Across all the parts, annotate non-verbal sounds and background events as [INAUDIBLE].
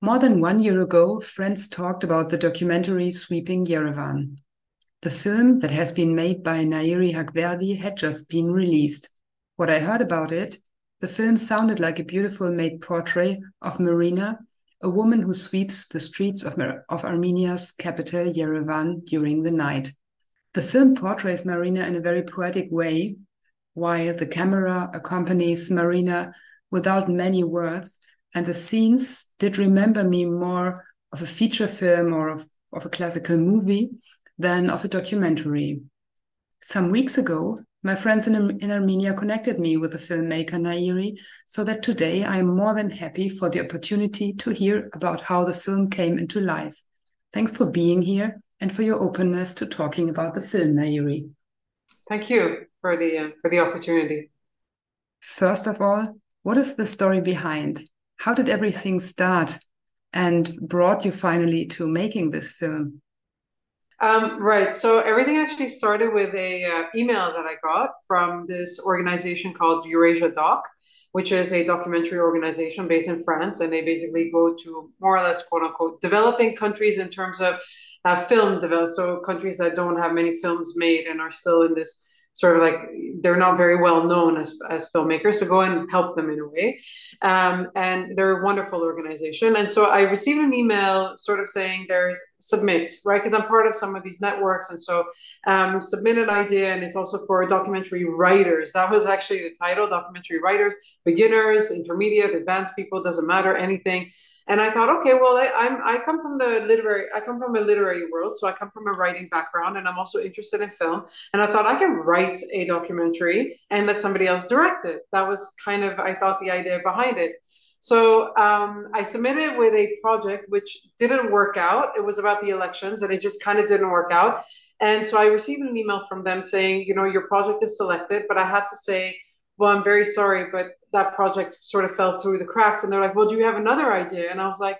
More than one year ago, friends talked about the documentary Sweeping Yerevan. The film that has been made by Nairi Hakhverdi had just been released. What I heard about it, the film sounded like a beautiful made portrait of Marina, a woman who sweeps the streets of, of Armenia's capital, Yerevan, during the night. The film portrays Marina in a very poetic way, while the camera accompanies Marina without many words and the scenes did remember me more of a feature film or of, of a classical movie than of a documentary. Some weeks ago, my friends in, in Armenia connected me with the filmmaker Nairi, so that today I am more than happy for the opportunity to hear about how the film came into life. Thanks for being here and for your openness to talking about the film, Nairi. Thank you for the uh, for the opportunity. First of all, what is the story behind how did everything start and brought you finally to making this film? Um, right. So everything actually started with a uh, email that I got from this organization called Eurasia Doc, which is a documentary organization based in France, and they basically go to more or less quote unquote developing countries in terms of uh, film develop. So countries that don't have many films made and are still in this sort of like they're not very well known as, as filmmakers so go and help them in a way. Um, and they're a wonderful organization. And so i received an email sort of saying there's submit right? Because i'm part of some of these networks. And so um, submit an idea and it's also for documentary writers. That was actually the title documentary writers beginners intermediate advanced people doesn't matter anything and I thought, okay, well, I, I'm I come from the literary, I come from a literary world, so I come from a writing background, and I'm also interested in film. And I thought I can write a documentary and let somebody else direct it. That was kind of I thought the idea behind it. So um, I submitted with a project which didn't work out. It was about the elections, and it just kind of didn't work out. And so I received an email from them saying, you know, your project is selected, but I had to say well, I'm very sorry, but that project sort of fell through the cracks. And they're like, well, do you have another idea? And I was like,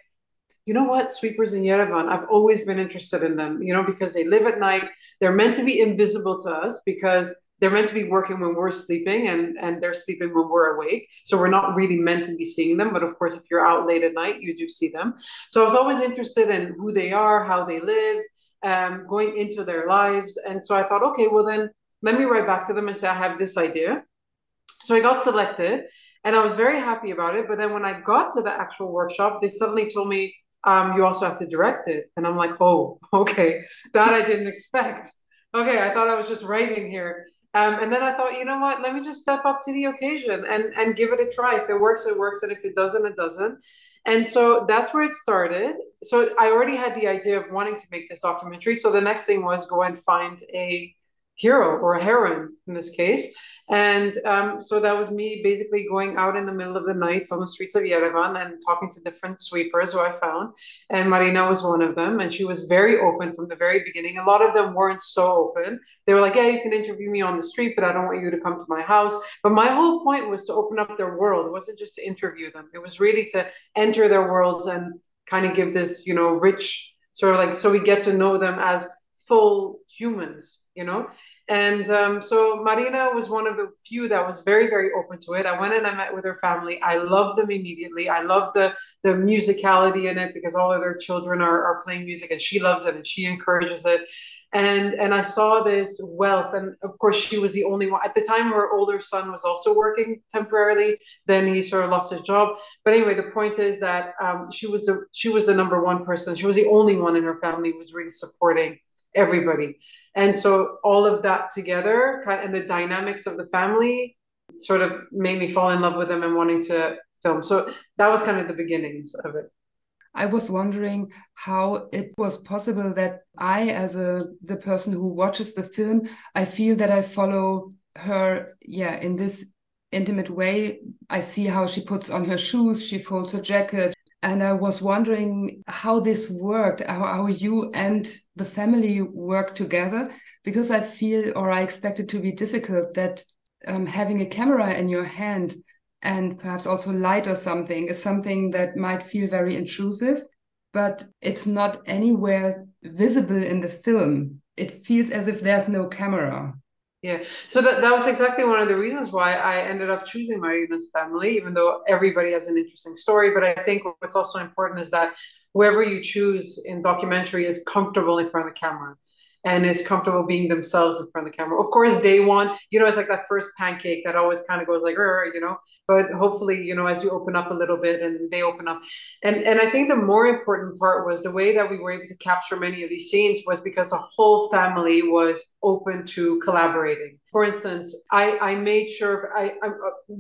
you know what? Sweepers in Yerevan, I've always been interested in them, you know, because they live at night. They're meant to be invisible to us because they're meant to be working when we're sleeping and, and they're sleeping when we're awake. So we're not really meant to be seeing them. But of course, if you're out late at night, you do see them. So I was always interested in who they are, how they live, um, going into their lives. And so I thought, okay, well, then let me write back to them and say, I have this idea so I got selected and I was very happy about it. But then when I got to the actual workshop, they suddenly told me, um, you also have to direct it. And I'm like, oh, [LAUGHS] okay, that I didn't expect. Okay, I thought I was just writing here. Um, and then I thought, you know what? Let me just step up to the occasion and and give it a try. If it works, it works, and if it doesn't, it doesn't. And so that's where it started. So I already had the idea of wanting to make this documentary. So the next thing was go and find a hero or a heroine in this case. And um, so that was me basically going out in the middle of the night on the streets of Yerevan and talking to different sweepers who I found. And Marina was one of them. And she was very open from the very beginning. A lot of them weren't so open. They were like, yeah, you can interview me on the street, but I don't want you to come to my house. But my whole point was to open up their world. It wasn't just to interview them, it was really to enter their worlds and kind of give this, you know, rich sort of like, so we get to know them as full humans, you know? And um, so Marina was one of the few that was very, very open to it. I went and I met with her family. I loved them immediately. I loved the the musicality in it because all of their children are, are playing music and she loves it and she encourages it. And and I saw this wealth. And of course, she was the only one. At the time, her older son was also working temporarily. Then he sort of lost his job. But anyway, the point is that um, she was the she was the number one person. She was the only one in her family who was really supporting everybody. And so all of that together and the dynamics of the family sort of made me fall in love with them and wanting to film. So that was kind of the beginnings of it. I was wondering how it was possible that I, as a the person who watches the film, I feel that I follow her, yeah, in this intimate way. I see how she puts on her shoes, she folds her jacket, and I was wondering how this worked, how, how you and the family work together, because I feel or I expect it to be difficult that um, having a camera in your hand and perhaps also light or something is something that might feel very intrusive, but it's not anywhere visible in the film. It feels as if there's no camera. Yeah. So that, that was exactly one of the reasons why I ended up choosing Marina's family, even though everybody has an interesting story. But I think what's also important is that whoever you choose in documentary is comfortable in front of the camera and is comfortable being themselves in front of the camera. Of course, day one, you know, it's like that first pancake that always kind of goes like, you know, but hopefully, you know, as you open up a little bit and they open up. And and I think the more important part was the way that we were able to capture many of these scenes was because the whole family was open to collaborating. For instance, I, I made sure I, I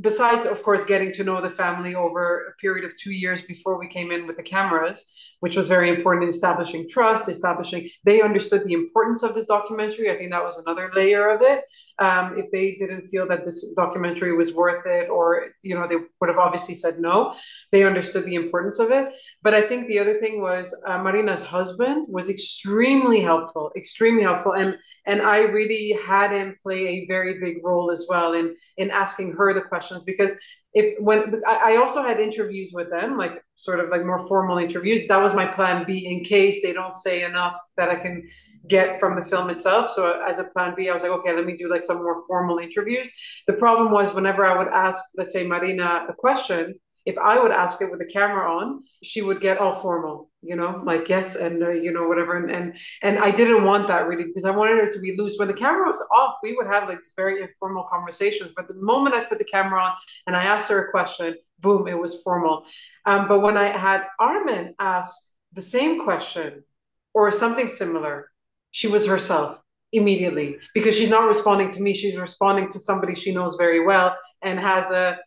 besides of course getting to know the family over a period of two years before we came in with the cameras, which was very important in establishing trust, establishing they understood the importance of this documentary. I think that was another layer of it. Um, if they didn't feel that this documentary was worth it, or you know, they would have obviously said no. They understood the importance of it. But I think the other thing was uh, Marina's husband was extremely helpful, extremely helpful, and and I really had him play a very big role as well in in asking her the questions because if when I also had interviews with them, like sort of like more formal interviews. That was my plan B in case they don't say enough that I can get from the film itself. So as a plan B, I was like, okay, let me do like some more formal interviews. The problem was whenever I would ask, let's say Marina a question, if I would ask it with the camera on, she would get all formal, you know, like yes and uh, you know whatever, and and and I didn't want that really because I wanted her to be loose. When the camera was off, we would have like these very informal conversations. But the moment I put the camera on and I asked her a question, boom, it was formal. Um, but when I had Armen ask the same question or something similar, she was herself immediately because she's not responding to me. She's responding to somebody she knows very well and has a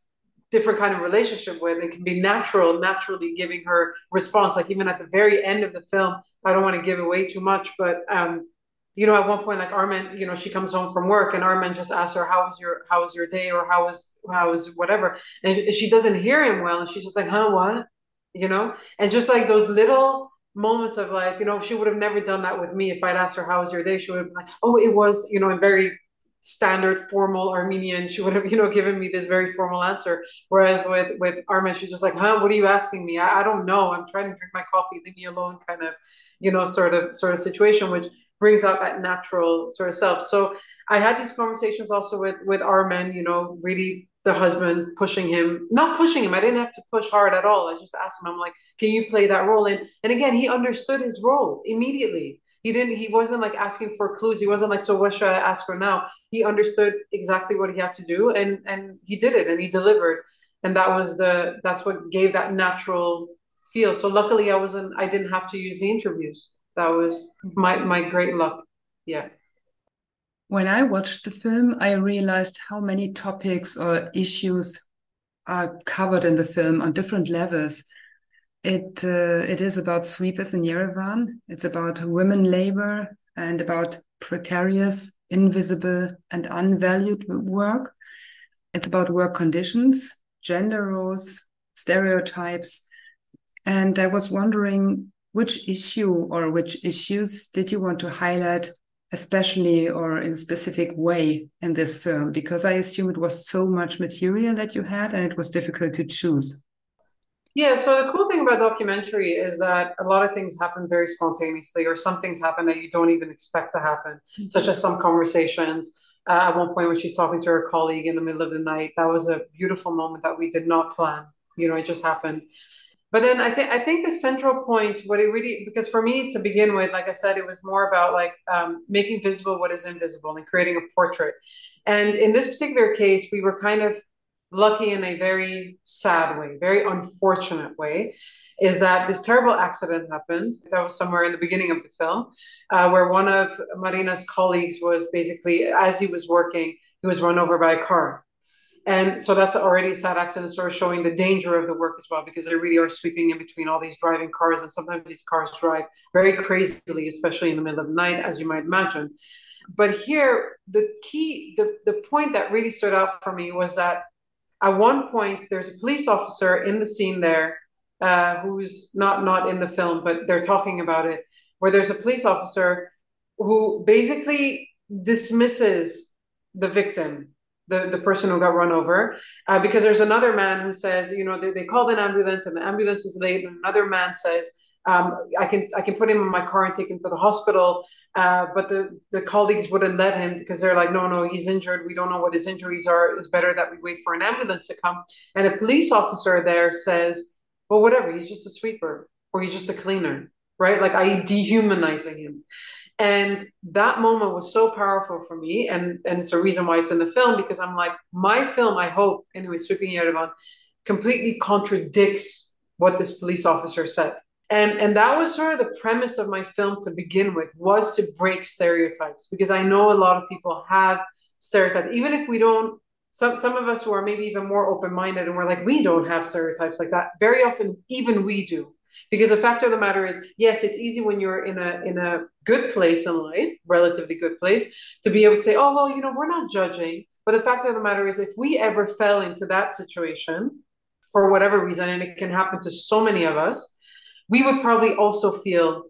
different kind of relationship with it can be natural naturally giving her response. Like even at the very end of the film i don't want to give away too much but um you know at one point like armen you know she comes home from work and armen just asks her how was your how was your day? or how was how was whatever? And she doesn't hear him well and she's just like huh what? You know? And just like those little moments of like you know she would have never done that with me if i'd asked her how was your day? She would have been like oh it was you know in very standard formal Armenian, she would have, you know, given me this very formal answer. Whereas with with Armen, she's just like, huh, what are you asking me? I, I don't know. I'm trying to drink my coffee, leave me alone, kind of, you know, sort of sort of situation, which brings out that natural sort of self. So I had these conversations also with with Armen, you know, really the husband pushing him, not pushing him. I didn't have to push hard at all. I just asked him, I'm like, can you play that role? And and again, he understood his role immediately he didn't he wasn't like asking for clues. He wasn't like so what should i ask for now? He understood exactly what he had to do and and he did it and he delivered. And that was the that's what gave that natural feel. So luckily i wasn't i didn't have to use the interviews. That was my my great luck. Yeah. When i watched the film i realized how many topics or issues are covered in the film on different levels it uh, it is about sweepers in Yerevan. It's about women labor and about precarious, invisible, and unvalued work. It's about work conditions, gender roles, stereotypes. And I was wondering which issue or which issues did you want to highlight, especially or in a specific way in this film? Because I assume it was so much material that you had and it was difficult to choose. Yeah, so the cool thing about documentary is that a lot of things happen very spontaneously, or some things happen that you don't even expect to happen, mm-hmm. such as some conversations. Uh, at one point, when she's talking to her colleague in the middle of the night, that was a beautiful moment that we did not plan. You know, it just happened. But then I think I think the central point, what it really, because for me to begin with, like I said, it was more about like um, making visible what is invisible and creating a portrait. And in this particular case, we were kind of lucky in a very sad way, very unfortunate way, is that this terrible accident happened. That was somewhere in the beginning of the film, uh, where one of Marina's colleagues was basically, as he was working, he was run over by a car. And so that's already a sad accident, sort of showing the danger of the work as well, because they really are sweeping in between all these driving cars. And sometimes these cars drive very crazily, especially in the middle of the night, as you might imagine. But here, the key, the, the point that really stood out for me was that at one point there's a police officer in the scene there uh, who's not not in the film but they're talking about it where there's a police officer who basically dismisses the victim the, the person who got run over uh, because there's another man who says you know they, they called an ambulance and the ambulance is late and another man says um, I can I can put him in my car and take him to the hospital. Uh, but the, the colleagues wouldn't let him because they're like, no, no, he's injured. We don't know what his injuries are. It's better that we wait for an ambulance to come. And a police officer there says, well, whatever, he's just a sweeper or he's just a cleaner, right? Like, I dehumanizing him. And that moment was so powerful for me. And, and it's a reason why it's in the film because I'm like, my film, I hope, anyway, Sweeping Yerevan, completely contradicts what this police officer said and and that was sort of the premise of my film to begin with was to break stereotypes because i know a lot of people have stereotypes. Even if we don't some some of us who are maybe even more open-minded and we're like we don't have stereotypes like that very often even we do. Because the fact of the matter is yes it's easy when you're in a in a good place in life relatively good place to be able to say oh well you know we're not judging. But the fact of the matter is if we ever fell into that situation for whatever reason and it can happen to so many of us we would probably also feel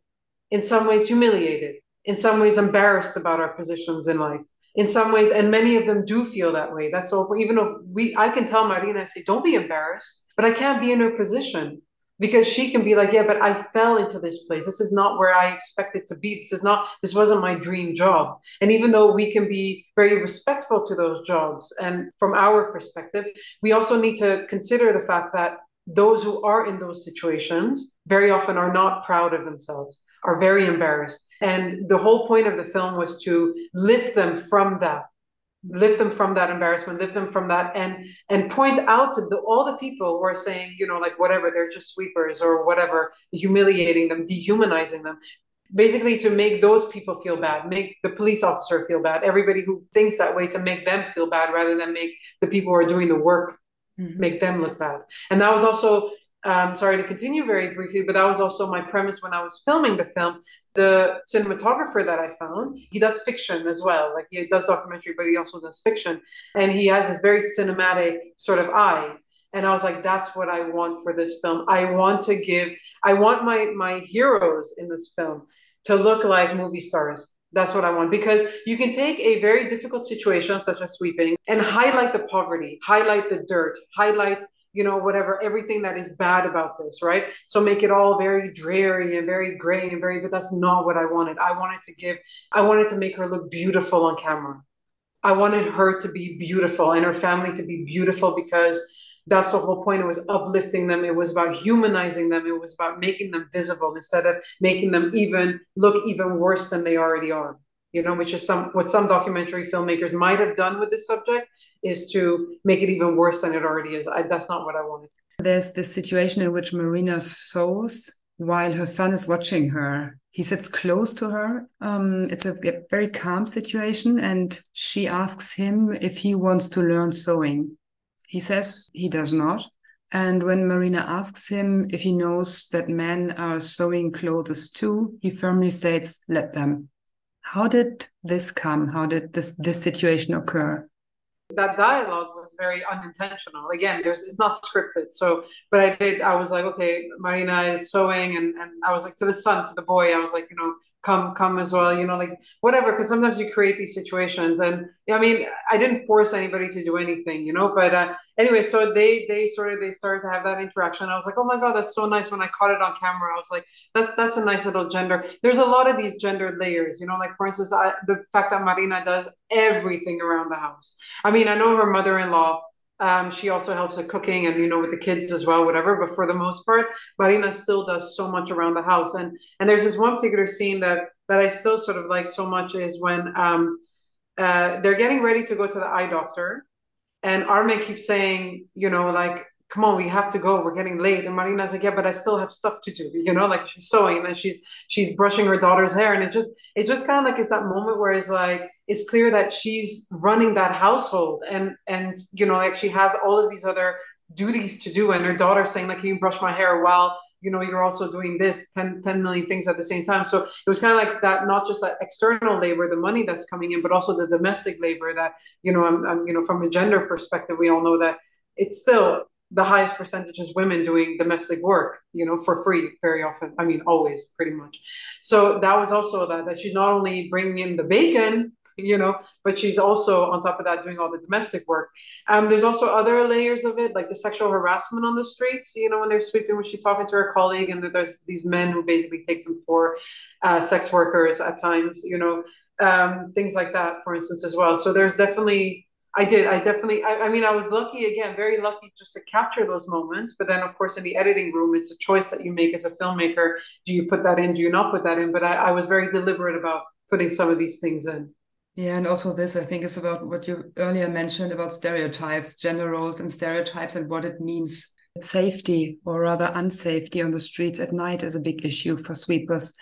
in some ways humiliated, in some ways embarrassed about our positions in life. In some ways, and many of them do feel that way. That's all. Even though we, I can tell Marina, I say, "Don't be embarrassed," but I can't be in her position because she can be like, "Yeah, but I fell into this place. This is not where I expected to be. This is not. This wasn't my dream job." And even though we can be very respectful to those jobs, and from our perspective, we also need to consider the fact that those who are in those situations very often are not proud of themselves, are very embarrassed. And the whole point of the film was to lift them from that, lift them from that embarrassment, lift them from that, and and point out to the, all the people who are saying, you know, like whatever, they're just sweepers or whatever, humiliating them, dehumanizing them. Basically, to make those people feel bad, make the police officer feel bad, everybody who thinks that way, to make them feel bad rather than make the people who are doing the work mm-hmm. make them look bad. And that was also um, sorry to continue very briefly, but that was also my premise when I was filming the film. The cinematographer that I found, he does fiction as well. Like he does documentary, but he also does fiction. And he has this very cinematic sort of eye. And I was like, that's what I want for this film. I want to give, I want my my heroes in this film to look like movie stars. That's what I want because you can take a very difficult situation such as sweeping and highlight the poverty, highlight the dirt, highlight you know whatever everything that is bad about this right? So make it all very dreary and very gray and very but that's not what i wanted. I wanted to give i wanted to make her look beautiful on camera. I wanted her to be beautiful and her family to be beautiful because that's the whole point. It was uplifting them. It was about humanizing them. It was about making them visible instead of making them even look even worse than they already are. You know which is some what some documentary filmmakers might have done with this subject is to make it even worse than it already is. I, that's not what i wanted. There's this situation in which marina sews while her son is watching her. He sits close to her. Um, it's a, a very calm situation and she asks him if he wants to learn sewing he says he does not and when Marina asks him if he knows that men are sewing clothes too, he firmly states, let them. How did this come? How did this this situation occur? That dialogue was very unintentional. Again, there's it's not scripted. So, but I did. I was like, okay, Marina is sewing, and and I was like to the son, to the boy, I was like, you know, come come as well you know like whatever because sometimes you create these situations and i mean i didn't force anybody to do anything you know but uh, anyway so they they sort of they started to have that interaction i was like oh my god that's so nice when i caught it on camera i was like that's that's a nice little gender there's a lot of these gender layers you know like for instance I, the fact that marina does everything around the house i mean i know her mother-in-law um, she also helps with cooking and you know with the kids as well, whatever. But for the most part, Marina still does so much around the house. And and there's this one particular scene that that I still sort of like so much is when um, uh, they're getting ready to go to the eye doctor, and Armen keeps saying, you know, like come on, we have to go. We're getting late. And Marina's like, yeah, but I still have stuff to do. [LAUGHS] You know, like she's sewing and she's she's brushing her daughter's hair. And it just it just kind of like it's that moment where it's like it's clear that she's running that household and and you know, like she has all of these other duties to do. And her daughter saying, like, can you brush my hair while you know you're also doing this 10, 10 million things at the same time so it was kind of like that not just that external labor the money that's coming in but also the domestic labor that you know I'm, I'm you know from a gender perspective we all know that it's still the highest percentage is women doing domestic work, you know, for free very often. I mean, always pretty much. So that was also that, that she's not only bringing in the bacon, you know, but she's also on top of that doing all the domestic work. Um, there's also other layers of it, like the sexual harassment on the streets, you know, when they're sweeping, when she's talking to her colleague, and there's these men who basically take them for uh, sex workers at times, you know, um, things like that, for instance, as well. So there's definitely I did. I definitely. I, I, mean, I was lucky again, very lucky just to capture those moments. But then, of course, in the editing room, it's a choice that you make as a filmmaker. Do you put that in? Do you not put that in? But I, I was very deliberate about putting some of these things in. Yeah, and also this, I think, is about what you earlier mentioned about stereotypes, gender roles, and stereotypes, and what it means. Safety, or rather unsafety, on the streets at night is a big issue for sweepers,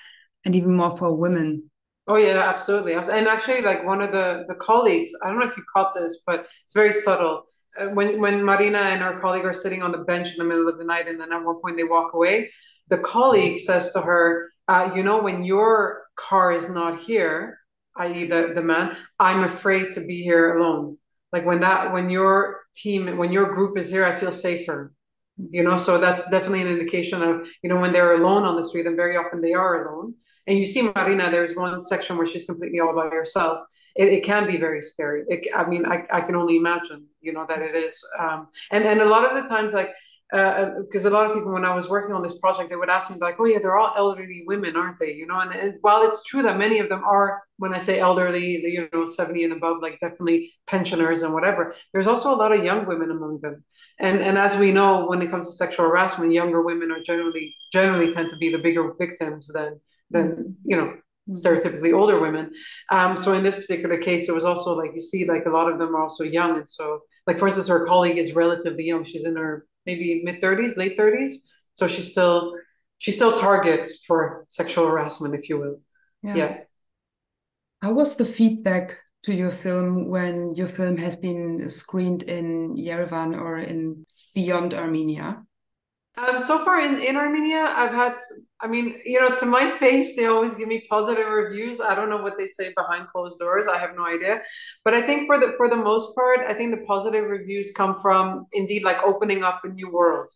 and even more for women Oh yeah, absolutely. And actually, like one of the the colleagues, I don't know if you caught this, but it's very subtle. Uh, when when Marina and our colleague are sitting on the bench in the middle of the night, and then at one point they walk away, the colleague says to her, uh, "You know, when your car is not here, i.e., the the man, I'm afraid to be here alone. Like when that when your team when your group is here, I feel safer." You know, so that's definitely an indication of you know when they're alone on the street, and very often they are alone and you see Marina, there's one section where she's completely all by herself. It, it can be very scary. It, I mean, I, I can only imagine, you know, that it is. Um, and, and a lot of the times, like, because uh, a lot of people, when I was working on this project, they would ask me like, "Oh yeah, they're all elderly women, aren't they?" You know, and, and while it's true that many of them are, when I say elderly, you know, seventy and above, like definitely pensioners and whatever. There's also a lot of young women among them, and and as we know, when it comes to sexual harassment, younger women are generally generally tend to be the bigger victims than than you know stereotypically older women. Um, so in this particular case, it was also like you see, like a lot of them are also young, and so like for instance, her colleague is relatively young. She's in her maybe mid thirties, late thirties, so she's still she still targets for sexual harassment, if you will. Yeah. yeah. How was the feedback to your film when your film has been screened in Yerevan or in beyond Armenia? Um, so far in, in Armenia, I've had, I mean, you know, to my face, they always give me positive reviews. I don't know what they say behind closed doors. I have no idea. But I think for the for the most part, I think the positive reviews come from indeed like opening up a new world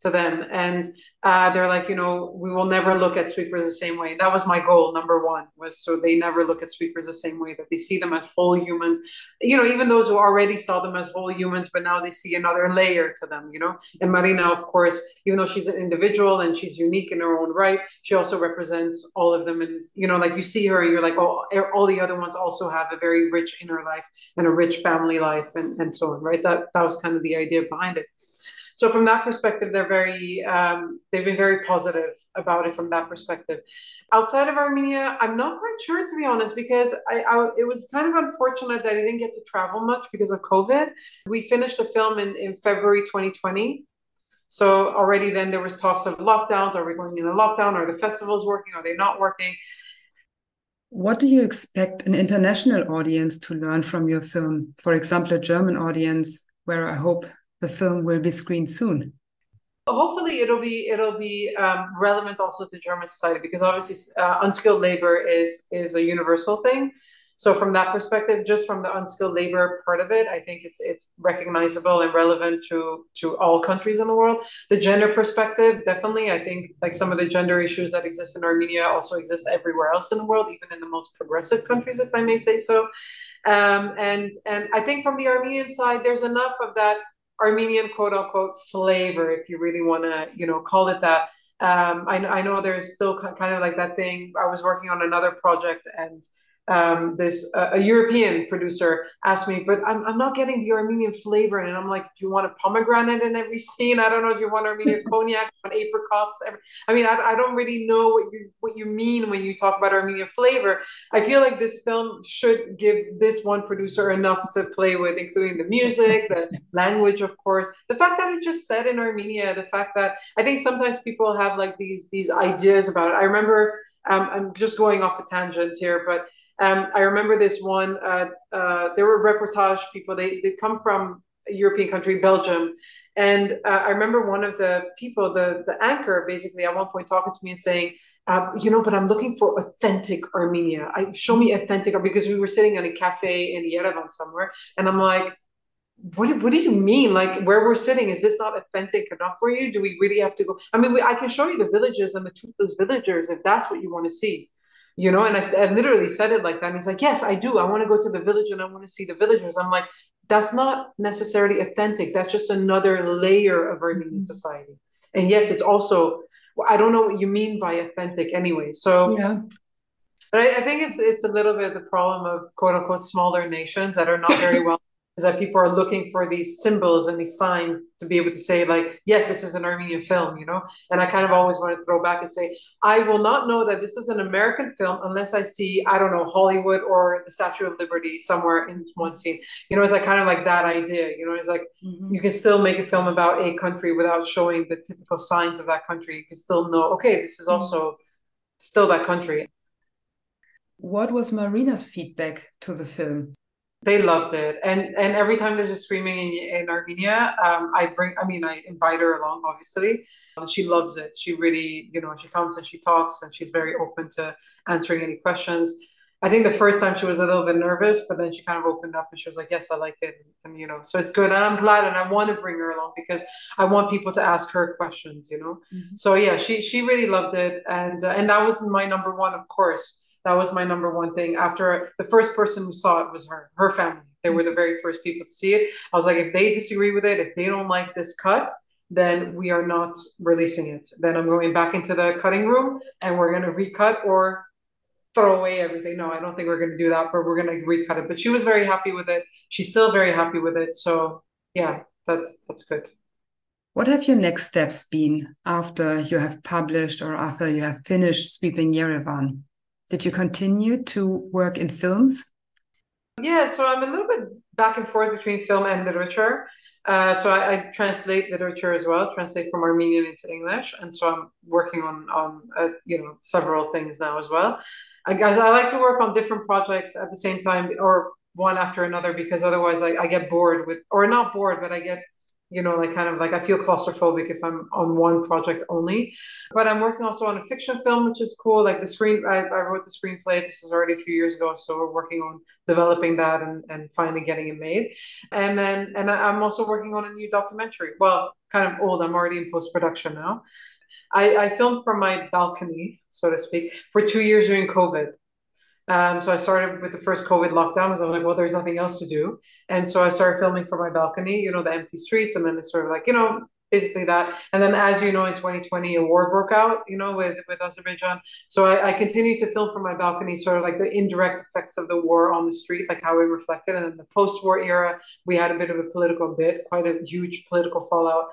to them. And uh, they're like, you know, we will never look at sweepers the same way. That was my goal, number one, was so they never look at sweepers the same way, that they see them as whole humans. You know, even those who already saw them as whole humans, but now they see another layer to them, you know. And Marina, of course, even though she's an individual and she's unique in her own right, she also represents all of them. And, you know, like you see her and you're like, oh, all the other ones also have a very rich inner life and a rich family life and, and so on, right? That, that was kind of the idea behind it. So from that perspective, they're very um, they've been very positive about it from that perspective. Outside of Armenia, I'm not quite sure to be honest, because I, I, it was kind of unfortunate that I didn't get to travel much because of COVID. We finished the film in, in February 2020. So already then there was talks of lockdowns. Are we going in a lockdown? Are the festivals working? Are they not working? What do you expect an international audience to learn from your film? For example, a German audience, where I hope the film will be screened soon. Hopefully, it'll be it'll be um, relevant also to German society because obviously uh, unskilled labor is is a universal thing. So from that perspective, just from the unskilled labor part of it, I think it's it's recognizable and relevant to to all countries in the world. The gender perspective, definitely, I think like some of the gender issues that exist in Armenia also exist everywhere else in the world, even in the most progressive countries, if I may say so. Um, and and I think from the Armenian side, there's enough of that Armenian quote unquote flavor, if you really want to, you know, call it that. Um, I, I know there's still kind of like that thing. I was working on another project and um, this uh, a European producer asked me, but I'm, I'm not getting the Armenian flavor. And I'm like, do you want a pomegranate in every scene? I don't know if you want Armenian [LAUGHS] cognac, want apricots. Every, I mean, I, I don't really know what you what you mean when you talk about Armenian flavor. I feel like this film should give this one producer enough to play with, including the music, the [LAUGHS] language, of course, the fact that it's just set in Armenia, the fact that I think sometimes people have like these these ideas about it. I remember. Um, I'm just going off a tangent here, but um, I remember this one. Uh, uh, there were reportage people. They they come from a European country, Belgium, and uh, I remember one of the people, the the anchor, basically at one point talking to me and saying, uh, "You know, but I'm looking for authentic Armenia. I show me authentic because we were sitting in a cafe in Yerevan somewhere, and I'm like." What, what do you mean? Like where we're sitting, is this not authentic enough for you? Do we really have to go? I mean, we, I can show you the villages and the toothless villagers if that's what you want to see you know? And I, I literally said it like that and he's like yes i do. I want to go to the village and i want to see the villagers. I'm like that's not necessarily authentic. That's just another layer of armenian mm-hmm. society. And yes it's also i don't know what you mean by authentic anyway so yeah. But I, I think it's it's a little bit the problem of quote unquote smaller nations that are not very [LAUGHS] well is that people are looking for these symbols and these signs to be able to say like yes this is an armenian film you know and i kind of always want to throw back and say i will not know that this is an american film unless i see i don't know hollywood or the statue of liberty somewhere in one scene you know it's like kind of like that idea you know it's like mm-hmm. you can still make a film about a country without showing the typical signs of that country you can still know okay this is mm-hmm. also mm-hmm. still that country what was marina's feedback to the film they loved it, and and every time there's a screaming in, in Armenia, um, I bring. I mean, I invite her along. Obviously, she loves it. She really, you know, she comes and she talks, and she's very open to answering any questions. I think the first time she was a little bit nervous, but then she kind of opened up and she was like, "Yes, I like it," and you know, so it's good. And I'm glad, and I want to bring her along because I want people to ask her questions. You know, mm-hmm. so yeah, she she really loved it, and uh, and that was my number one, of course that was my number one thing. After the first person who saw it was her, her family. They were the very first people to see it. I was like, if they disagree with it, if they don't like this cut, then we are not releasing it. Then I'm going back into the cutting room and we're going to recut or throw away everything. No, I don't think we're going to do that, but we're going to recut it. But she was very happy with it. She's still very happy with it. So yeah, that's that's good. What have your next steps been after you have published or after you have finished sweeping Yerevan? Did you continue to work in films? Yeah, so I'm a little bit back and forth between film and literature. Uh, so I, I, translate literature as well, translate from Armenian into English, and so I'm working on on uh, you know several things now as well. I guess I like to work on different projects at the same time, or one after another, because otherwise I, I get bored with, or not bored, but I get you know, like kind of like I feel claustrophobic if I'm on one project only. But I'm working also on a fiction film, which is cool. Like the screen, I, I wrote the screenplay. This is already a few years ago, so we're working on developing that and, and finally getting it made. And then, and I'm also working on a new documentary. Well, kind of old. I'm already in post production now. I, I filmed from my balcony, so to speak, for two years during COVID. Um, so I started with the first COVID lockdown was like, well, there's nothing else to do. And so I started filming from my balcony, you know, the empty streets. And then it's sort of like, you know, basically that. And then, as you know, in 2020, a war broke out, you know, with, with Azerbaijan. So I, I continued to film from my balcony, sort of like the indirect effects of the war on the street, like how it reflected. And in the post war era, we had a bit of a political bit, quite a huge political fallout.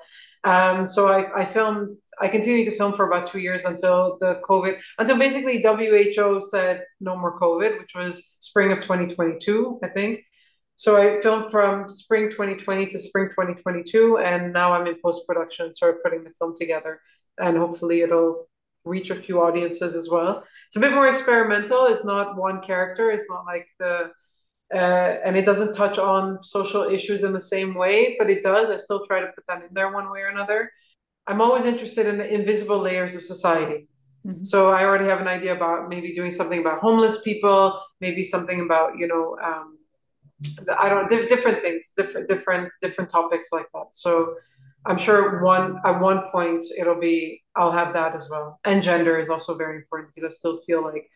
Um, so I, I filmed I continued to film for about two years until the COVID, until basically WHO said no more COVID, which was spring of 2022, I think. So I filmed from spring 2020 to spring 2022, and now I'm in post production, sort of putting the film together, and hopefully it'll reach a few audiences as well. It's a bit more experimental. It's not one character. It's not like the uh, and it doesn't touch on social issues in the same way, but it does. I still try to put that in there one way or another. I'm always interested in the invisible layers of society. Mm-hmm. So I already have an idea about maybe doing something about homeless people, maybe something about you know, um, I don't know, different things, different different different topics like that. So I'm sure one at one point it'll be I'll have that as well. And gender is also very important because I still feel like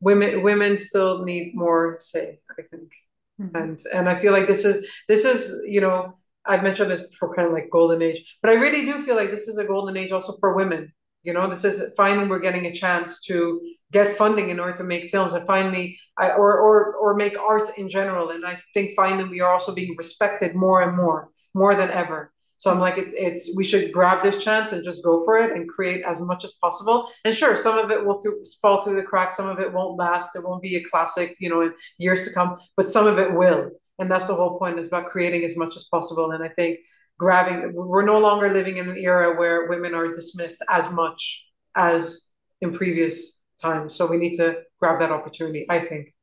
women women still need more say. I think, mm-hmm. and and I feel like this is this is you know I've mentioned this before, kind of like golden age, but I really do feel like this is a golden age also for women. You know, this is finally we're getting a chance to get funding in order to make films, and finally, I, or or or make art in general. And I think finally we are also being respected more and more, more than ever. So I'm like, it's it's we should grab this chance and just go for it and create as much as possible. And sure, some of it will through, fall through the cracks, some of it won't last. It won't be a classic, you know, in years to come, but some of it will and that's the whole point is about creating as much as possible and i think grabbing we're no longer living in an era where women are dismissed as much as in previous times. So we need to grab that opportunity i think